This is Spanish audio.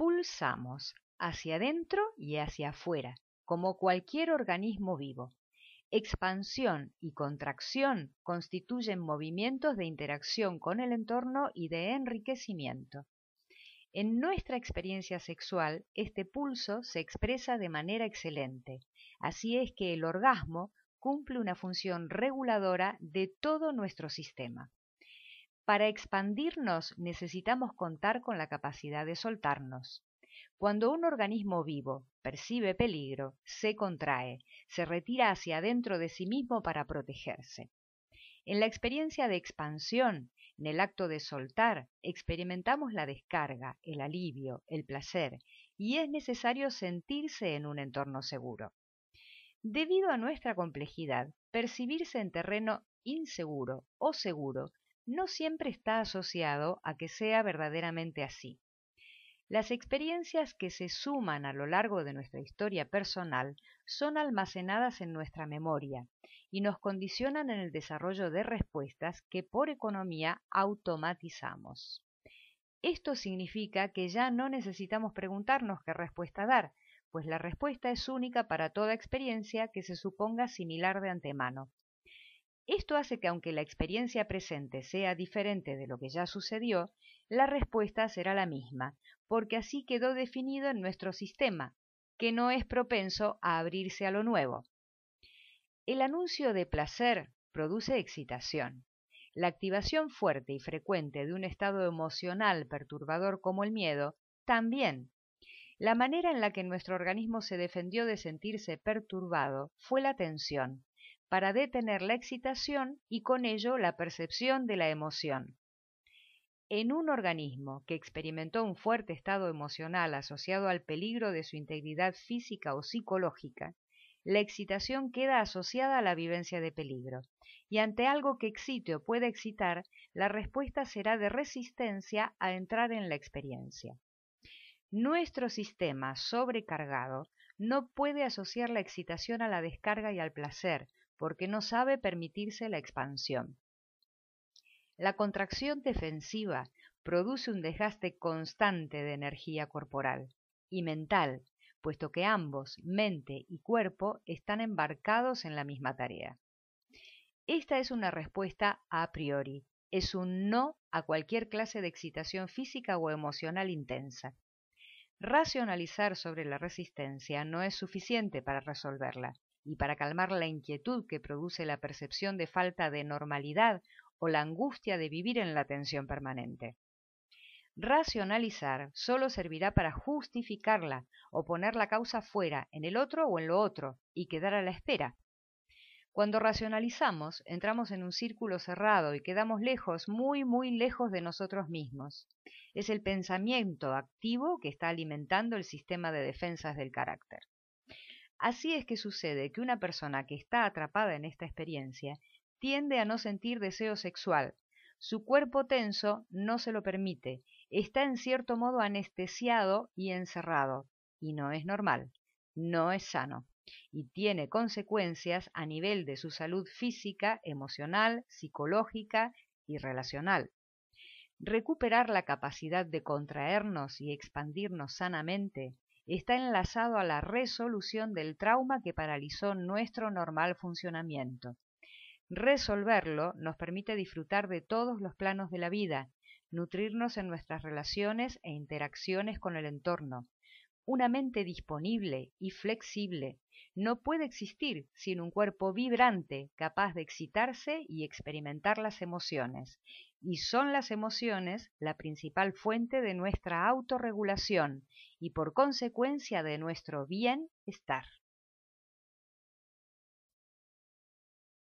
Pulsamos hacia adentro y hacia afuera, como cualquier organismo vivo. Expansión y contracción constituyen movimientos de interacción con el entorno y de enriquecimiento. En nuestra experiencia sexual, este pulso se expresa de manera excelente. Así es que el orgasmo cumple una función reguladora de todo nuestro sistema. Para expandirnos necesitamos contar con la capacidad de soltarnos. Cuando un organismo vivo percibe peligro, se contrae, se retira hacia adentro de sí mismo para protegerse. En la experiencia de expansión, en el acto de soltar, experimentamos la descarga, el alivio, el placer, y es necesario sentirse en un entorno seguro. Debido a nuestra complejidad, percibirse en terreno inseguro o seguro no siempre está asociado a que sea verdaderamente así. Las experiencias que se suman a lo largo de nuestra historia personal son almacenadas en nuestra memoria y nos condicionan en el desarrollo de respuestas que por economía automatizamos. Esto significa que ya no necesitamos preguntarnos qué respuesta dar, pues la respuesta es única para toda experiencia que se suponga similar de antemano. Esto hace que aunque la experiencia presente sea diferente de lo que ya sucedió, la respuesta será la misma, porque así quedó definido en nuestro sistema, que no es propenso a abrirse a lo nuevo. El anuncio de placer produce excitación. La activación fuerte y frecuente de un estado emocional perturbador como el miedo también. La manera en la que nuestro organismo se defendió de sentirse perturbado fue la tensión, para detener la excitación y con ello la percepción de la emoción. En un organismo que experimentó un fuerte estado emocional asociado al peligro de su integridad física o psicológica, la excitación queda asociada a la vivencia de peligro, y ante algo que excite o pueda excitar, la respuesta será de resistencia a entrar en la experiencia. Nuestro sistema sobrecargado no puede asociar la excitación a la descarga y al placer, porque no sabe permitirse la expansión. La contracción defensiva produce un desgaste constante de energía corporal y mental, puesto que ambos, mente y cuerpo, están embarcados en la misma tarea. Esta es una respuesta a priori, es un no a cualquier clase de excitación física o emocional intensa. Racionalizar sobre la resistencia no es suficiente para resolverla y para calmar la inquietud que produce la percepción de falta de normalidad o la angustia de vivir en la tensión permanente. Racionalizar solo servirá para justificarla o poner la causa fuera, en el otro o en lo otro, y quedar a la espera. Cuando racionalizamos, entramos en un círculo cerrado y quedamos lejos, muy, muy lejos de nosotros mismos. Es el pensamiento activo que está alimentando el sistema de defensas del carácter. Así es que sucede que una persona que está atrapada en esta experiencia tiende a no sentir deseo sexual. Su cuerpo tenso no se lo permite, está en cierto modo anestesiado y encerrado, y no es normal, no es sano, y tiene consecuencias a nivel de su salud física, emocional, psicológica y relacional. Recuperar la capacidad de contraernos y expandirnos sanamente está enlazado a la resolución del trauma que paralizó nuestro normal funcionamiento. Resolverlo nos permite disfrutar de todos los planos de la vida, nutrirnos en nuestras relaciones e interacciones con el entorno. Una mente disponible y flexible no puede existir sin un cuerpo vibrante capaz de excitarse y experimentar las emociones, y son las emociones la principal fuente de nuestra autorregulación y por consecuencia de nuestro bienestar.